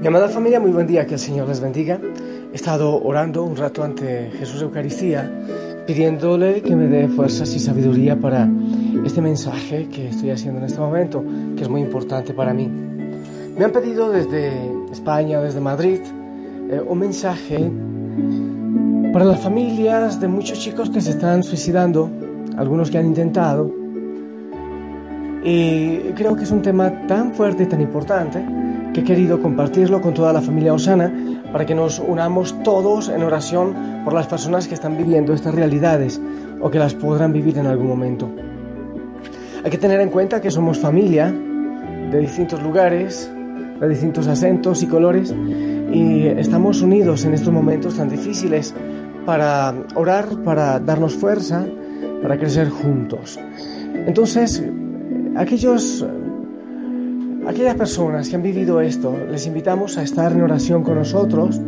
Mi amada familia, muy buen día, que el Señor les bendiga. He estado orando un rato ante Jesús Eucaristía, pidiéndole que me dé fuerzas y sabiduría para este mensaje que estoy haciendo en este momento, que es muy importante para mí. Me han pedido desde España, desde Madrid, eh, un mensaje para las familias de muchos chicos que se están suicidando, algunos que han intentado. Y creo que es un tema tan fuerte y tan importante que he querido compartirlo con toda la familia Osana para que nos unamos todos en oración por las personas que están viviendo estas realidades o que las podrán vivir en algún momento. Hay que tener en cuenta que somos familia de distintos lugares, de distintos acentos y colores y estamos unidos en estos momentos tan difíciles para orar, para darnos fuerza, para crecer juntos. Entonces, aquellos aquellas personas que han vivido esto, les invitamos a estar en oración con nosotros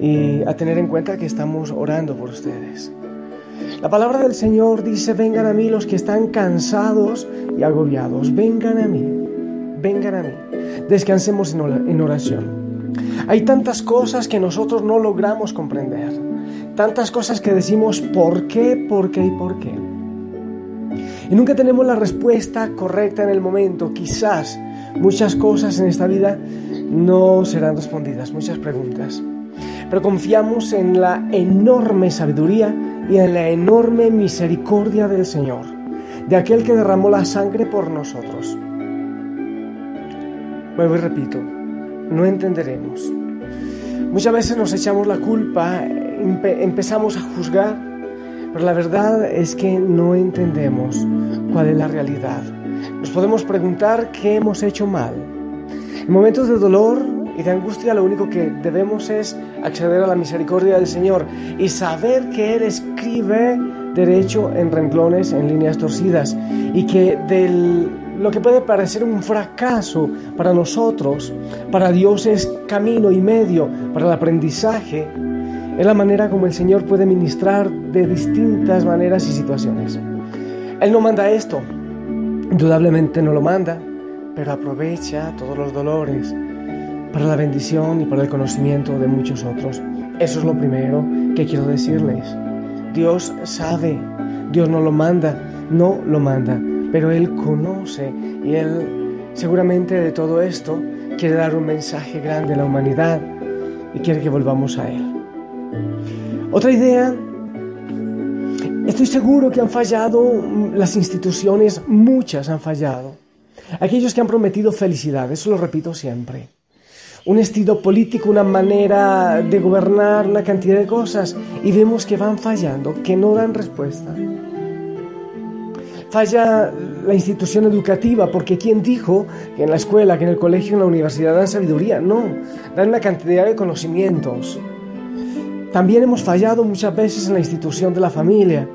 y a tener en cuenta que estamos orando por ustedes. La palabra del Señor dice, vengan a mí los que están cansados y agobiados, vengan a mí, vengan a mí, descansemos en oración. Hay tantas cosas que nosotros no logramos comprender, tantas cosas que decimos por qué, por qué y por qué. Y nunca tenemos la respuesta correcta en el momento, quizás Muchas cosas en esta vida no serán respondidas, muchas preguntas. Pero confiamos en la enorme sabiduría y en la enorme misericordia del Señor, de aquel que derramó la sangre por nosotros. Vuelvo y repito, no entenderemos. Muchas veces nos echamos la culpa, empezamos a juzgar, pero la verdad es que no entendemos cuál es la realidad. Nos podemos preguntar qué hemos hecho mal. En momentos de dolor y de angustia lo único que debemos es acceder a la misericordia del Señor y saber que Él escribe derecho en renglones, en líneas torcidas y que del, lo que puede parecer un fracaso para nosotros, para Dios es camino y medio para el aprendizaje, es la manera como el Señor puede ministrar de distintas maneras y situaciones. Él no manda esto, Indudablemente no lo manda, pero aprovecha todos los dolores para la bendición y para el conocimiento de muchos otros. Eso es lo primero que quiero decirles. Dios sabe, Dios no lo manda, no lo manda, pero Él conoce y Él seguramente de todo esto quiere dar un mensaje grande a la humanidad y quiere que volvamos a Él. Otra idea Estoy seguro que han fallado las instituciones, muchas han fallado. Aquellos que han prometido felicidad, eso lo repito siempre. Un estilo político, una manera de gobernar, una cantidad de cosas, y vemos que van fallando, que no dan respuesta. Falla la institución educativa, porque ¿quién dijo que en la escuela, que en el colegio, en la universidad dan sabiduría? No, dan una cantidad de conocimientos. También hemos fallado muchas veces en la institución de la familia,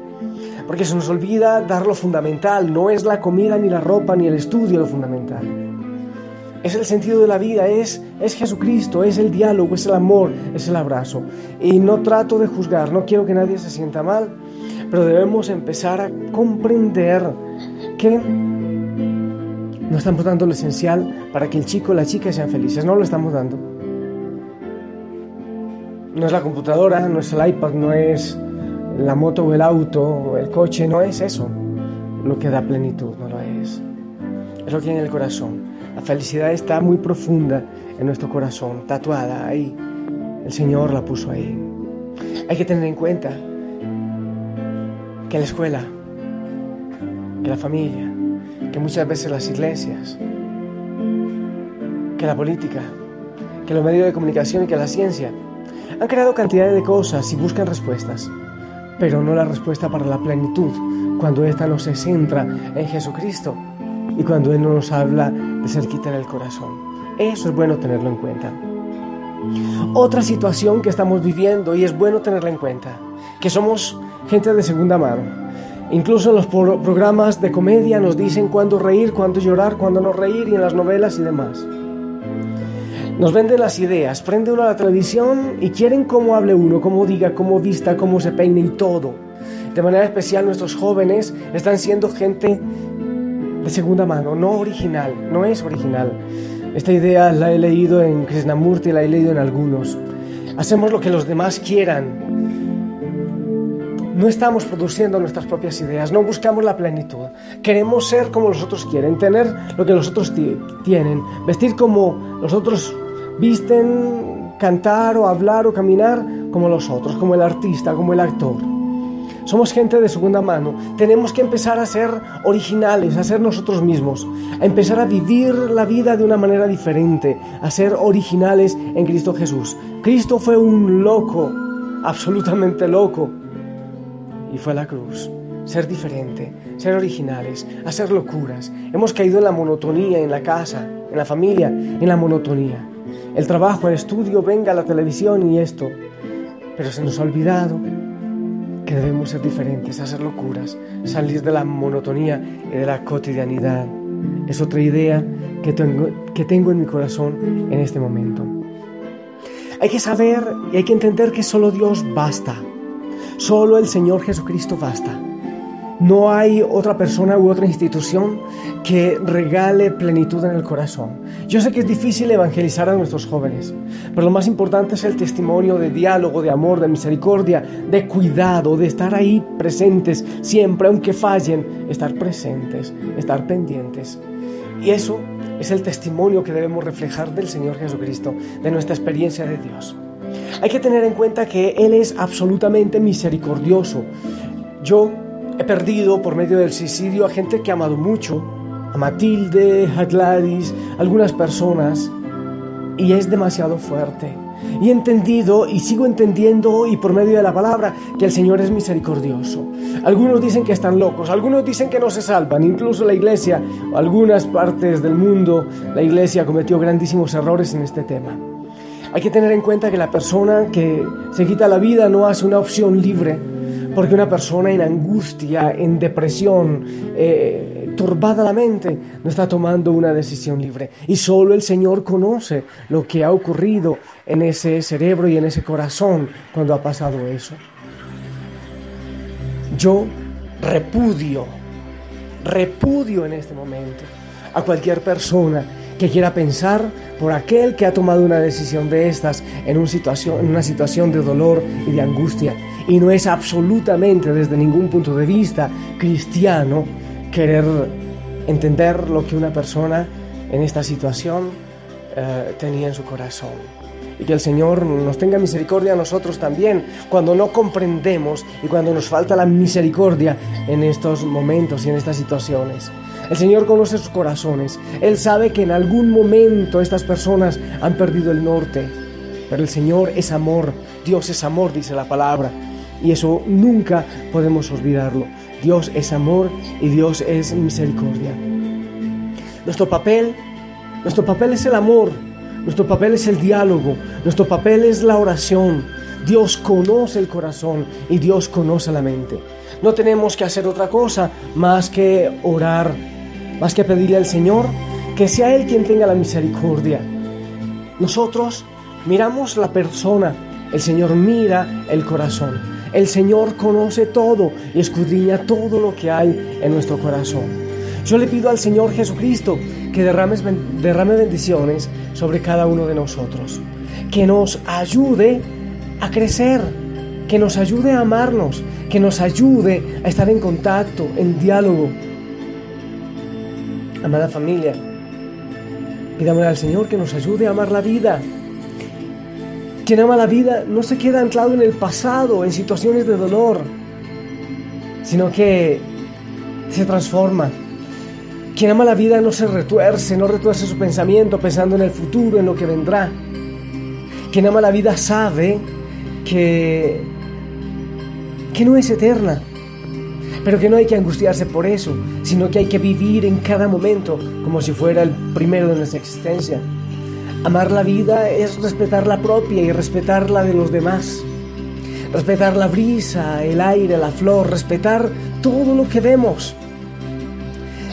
porque se nos olvida dar lo fundamental, no es la comida ni la ropa ni el estudio lo fundamental. Es el sentido de la vida, es, es Jesucristo, es el diálogo, es el amor, es el abrazo. Y no trato de juzgar, no quiero que nadie se sienta mal, pero debemos empezar a comprender que no estamos dando lo esencial para que el chico o la chica sean felices, no lo estamos dando. No es la computadora, no es el iPad, no es la moto o el auto o el coche, no es eso lo que da plenitud, no lo es. Es lo que hay en el corazón. La felicidad está muy profunda en nuestro corazón, tatuada ahí. El Señor la puso ahí. Hay que tener en cuenta que la escuela, que la familia, que muchas veces las iglesias, que la política, que los medios de comunicación y que la ciencia han creado cantidad de cosas y buscan respuestas, pero no la respuesta para la plenitud, cuando ésta no se centra en Jesucristo y cuando Él no nos habla de cerquita en el corazón. Eso es bueno tenerlo en cuenta. Otra situación que estamos viviendo y es bueno tenerla en cuenta, que somos gente de segunda mano. Incluso en los programas de comedia nos dicen cuándo reír, cuándo llorar, cuándo no reír y en las novelas y demás. Nos venden las ideas, prende uno a la televisión y quieren cómo hable uno, cómo diga, cómo vista, cómo se peine y todo. De manera especial nuestros jóvenes están siendo gente de segunda mano, no original, no es original. Esta idea la he leído en Krishnamurti, la he leído en algunos. Hacemos lo que los demás quieran. No estamos produciendo nuestras propias ideas, no buscamos la plenitud. Queremos ser como los otros quieren, tener lo que los otros tienen, vestir como los otros visten, cantar o hablar o caminar como los otros, como el artista, como el actor. Somos gente de segunda mano. Tenemos que empezar a ser originales, a ser nosotros mismos, a empezar a vivir la vida de una manera diferente, a ser originales en Cristo Jesús. Cristo fue un loco, absolutamente loco, y fue la cruz. Ser diferente, ser originales, hacer locuras. Hemos caído en la monotonía en la casa, en la familia, en la monotonía. El trabajo, el estudio, venga la televisión y esto. Pero se nos ha olvidado que debemos ser diferentes, hacer locuras, salir de la monotonía y de la cotidianidad. Es otra idea que tengo, que tengo en mi corazón en este momento. Hay que saber y hay que entender que solo Dios basta. Solo el Señor Jesucristo basta. No hay otra persona u otra institución que regale plenitud en el corazón. Yo sé que es difícil evangelizar a nuestros jóvenes, pero lo más importante es el testimonio de diálogo, de amor, de misericordia, de cuidado, de estar ahí presentes siempre, aunque fallen, estar presentes, estar pendientes. Y eso es el testimonio que debemos reflejar del Señor Jesucristo, de nuestra experiencia de Dios. Hay que tener en cuenta que Él es absolutamente misericordioso. Yo He perdido por medio del suicidio a gente que ha amado mucho, a Matilde, a Gladys, algunas personas, y es demasiado fuerte. Y he entendido y sigo entendiendo y por medio de la palabra que el Señor es misericordioso. Algunos dicen que están locos, algunos dicen que no se salvan, incluso la iglesia, algunas partes del mundo, la iglesia cometió grandísimos errores en este tema. Hay que tener en cuenta que la persona que se quita la vida no hace una opción libre, porque una persona en angustia, en depresión, eh, la mente, no está tomando una decisión libre. Y solo el Señor conoce lo que ha ocurrido en ese cerebro y en ese corazón cuando ha pasado eso. Yo repudio, repudio en este momento a cualquier persona que quiera pensar por aquel que ha tomado una decisión de estas en, en una situación de dolor y de angustia. Y no es absolutamente desde ningún punto de vista cristiano querer entender lo que una persona en esta situación eh, tenía en su corazón. Y que el Señor nos tenga misericordia a nosotros también cuando no comprendemos y cuando nos falta la misericordia en estos momentos y en estas situaciones. El Señor conoce sus corazones. Él sabe que en algún momento estas personas han perdido el norte. Pero el Señor es amor. Dios es amor, dice la palabra. Y eso nunca podemos olvidarlo. Dios es amor y Dios es misericordia. Nuestro papel, nuestro papel es el amor. Nuestro papel es el diálogo. Nuestro papel es la oración. Dios conoce el corazón y Dios conoce la mente. No tenemos que hacer otra cosa más que orar más que pedirle al Señor que sea Él quien tenga la misericordia. Nosotros miramos la persona, el Señor mira el corazón. El Señor conoce todo y escudriña todo lo que hay en nuestro corazón. Yo le pido al Señor Jesucristo que derrame, bendiciones sobre cada uno de nosotros, que nos ayude a crecer, que nos ayude a amarnos, que nos ayude a estar en contacto, en diálogo Amada familia, pidámosle al Señor que nos ayude a amar la vida. Quien ama la vida no se queda anclado en el pasado, en situaciones de dolor, sino que se transforma. Quien ama la vida no se retuerce, no retuerce su pensamiento pensando en el futuro, en lo que vendrá. Quien ama la vida sabe que, que no es eterna, pero que no hay que angustiarse por eso, sino que hay que vivir en cada momento como si fuera el primero de nuestra existencia. Amar la vida es respetar la propia y respetar la de los demás. Respetar la brisa, el aire, la flor, respetar todo lo que vemos.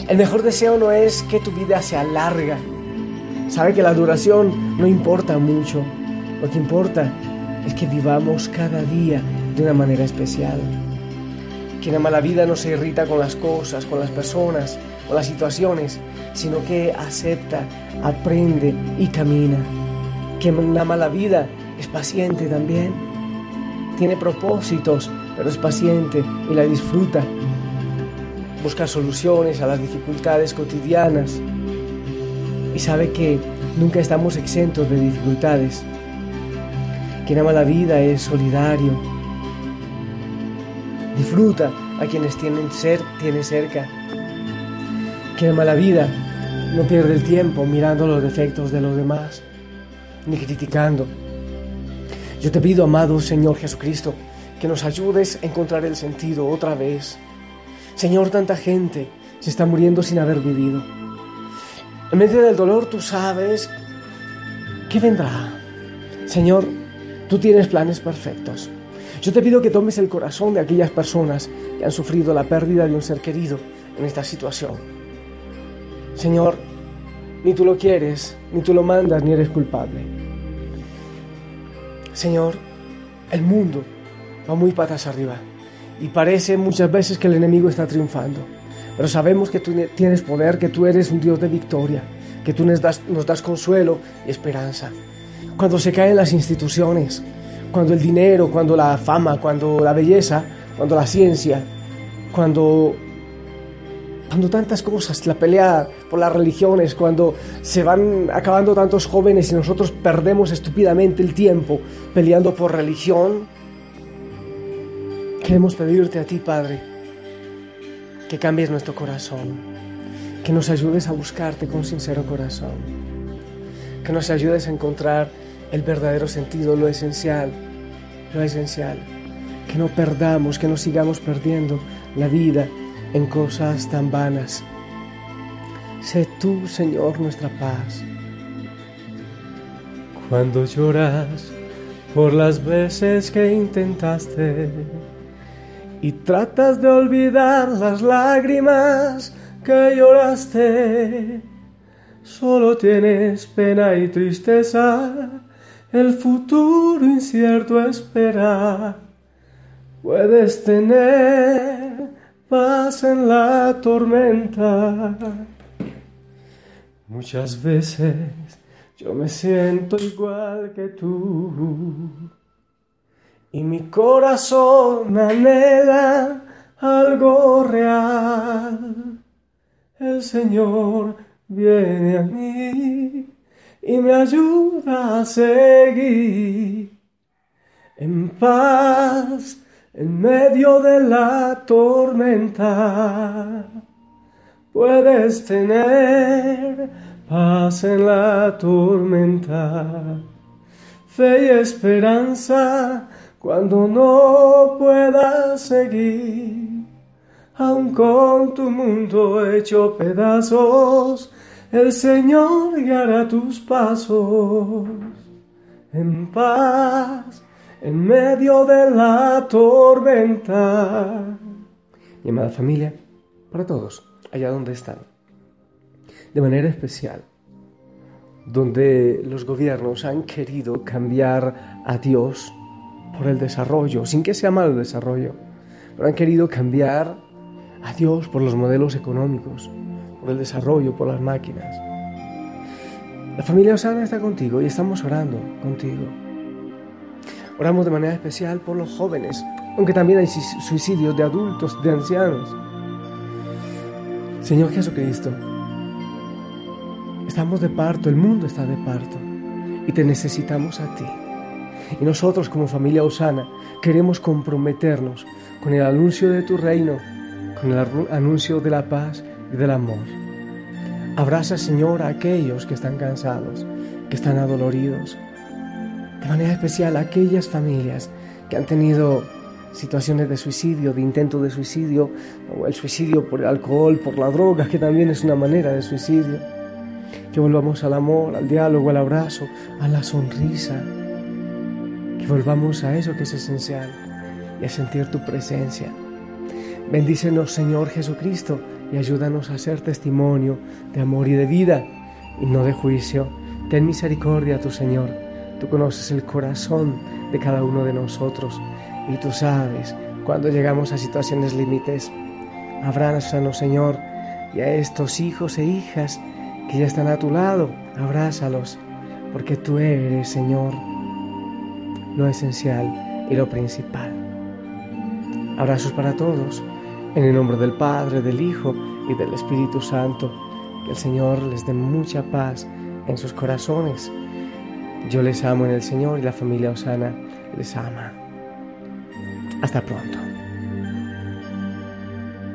El mejor deseo no es que tu vida sea larga. Sabe que la duración no importa mucho. Lo que importa es que vivamos cada día de una manera especial. Quien ama la vida no se irrita con las cosas, con las personas, con las situaciones, sino que acepta, aprende y camina. Quien ama la vida es paciente también. Tiene propósitos, pero es paciente y la disfruta. Busca soluciones a las dificultades cotidianas y sabe que nunca estamos exentos de dificultades. Quien ama la vida es solidario. Disfruta a quienes tienen ser, tiene cerca. Quien ama la vida no pierde el tiempo mirando los defectos de los demás, ni criticando. Yo te pido, amado Señor Jesucristo, que nos ayudes a encontrar el sentido otra vez. Señor, tanta gente se está muriendo sin haber vivido. En medio del dolor tú sabes qué vendrá. Señor, tú tienes planes perfectos. Yo te pido que tomes el corazón de aquellas personas que han sufrido la pérdida de un ser querido en esta situación. Señor, ni tú lo quieres, ni tú lo mandas, ni eres culpable. Señor, el mundo va muy patas arriba y parece muchas veces que el enemigo está triunfando. Pero sabemos que tú tienes poder, que tú eres un Dios de victoria, que tú nos das, nos das consuelo y esperanza. Cuando se caen las instituciones, cuando el dinero, cuando la fama, cuando la belleza, cuando la ciencia, cuando cuando tantas cosas, la pelea por las religiones, cuando se van acabando tantos jóvenes y nosotros perdemos estúpidamente el tiempo peleando por religión, queremos pedirte a ti, Padre, que cambies nuestro corazón, que nos ayudes a buscarte con sincero corazón, que nos ayudes a encontrar el verdadero sentido, lo esencial, lo esencial, que no perdamos, que no sigamos perdiendo la vida en cosas tan vanas. Sé tú, Señor, nuestra paz. Cuando lloras por las veces que intentaste y tratas de olvidar las lágrimas que lloraste. Solo tienes pena y tristeza, el futuro incierto espera. Puedes tener paz en la tormenta. Muchas veces yo me siento igual que tú y mi corazón anhela algo real. El Señor viene a mí y me ayuda a seguir en paz en medio de la tormenta. Puedes tener paz en la tormenta, fe y esperanza cuando no puedas seguir, aun con tu mundo hecho pedazos, el Señor guiará tus pasos. En paz en medio de la tormenta. Mi amada familia, para todos, allá donde están, de manera especial, donde los gobiernos han querido cambiar a Dios por el desarrollo, sin que sea malo el desarrollo, pero han querido cambiar a Dios por los modelos económicos, por el desarrollo, por las máquinas. La familia Osana está contigo y estamos orando contigo. Oramos de manera especial por los jóvenes, aunque también hay suicidios de adultos, de ancianos. Señor Jesucristo, estamos de parto, el mundo está de parto y te necesitamos a ti. Y nosotros como familia Osana queremos comprometernos con el anuncio de tu reino, con el anuncio de la paz y del amor. Abraza, Señor, a aquellos que están cansados, que están adoloridos. De manera especial a aquellas familias que han tenido situaciones de suicidio, de intento de suicidio, o el suicidio por el alcohol, por la droga, que también es una manera de suicidio que volvamos al amor, al diálogo, al abrazo, a la sonrisa, que volvamos a eso que es esencial y a sentir tu presencia. Bendícenos Señor Jesucristo y ayúdanos a ser testimonio de amor y de vida y no de juicio. Ten misericordia tu Señor. Tú conoces el corazón de cada uno de nosotros y tú sabes cuando llegamos a situaciones límites. Abrázanos Señor y a estos hijos e hijas que ya están a tu lado, abrázalos porque tú eres Señor lo esencial y lo principal. Abrazos para todos en el nombre del Padre, del Hijo y del Espíritu Santo, que el Señor les dé mucha paz en sus corazones. Yo les amo en el Señor y la familia Osana les ama. Hasta pronto.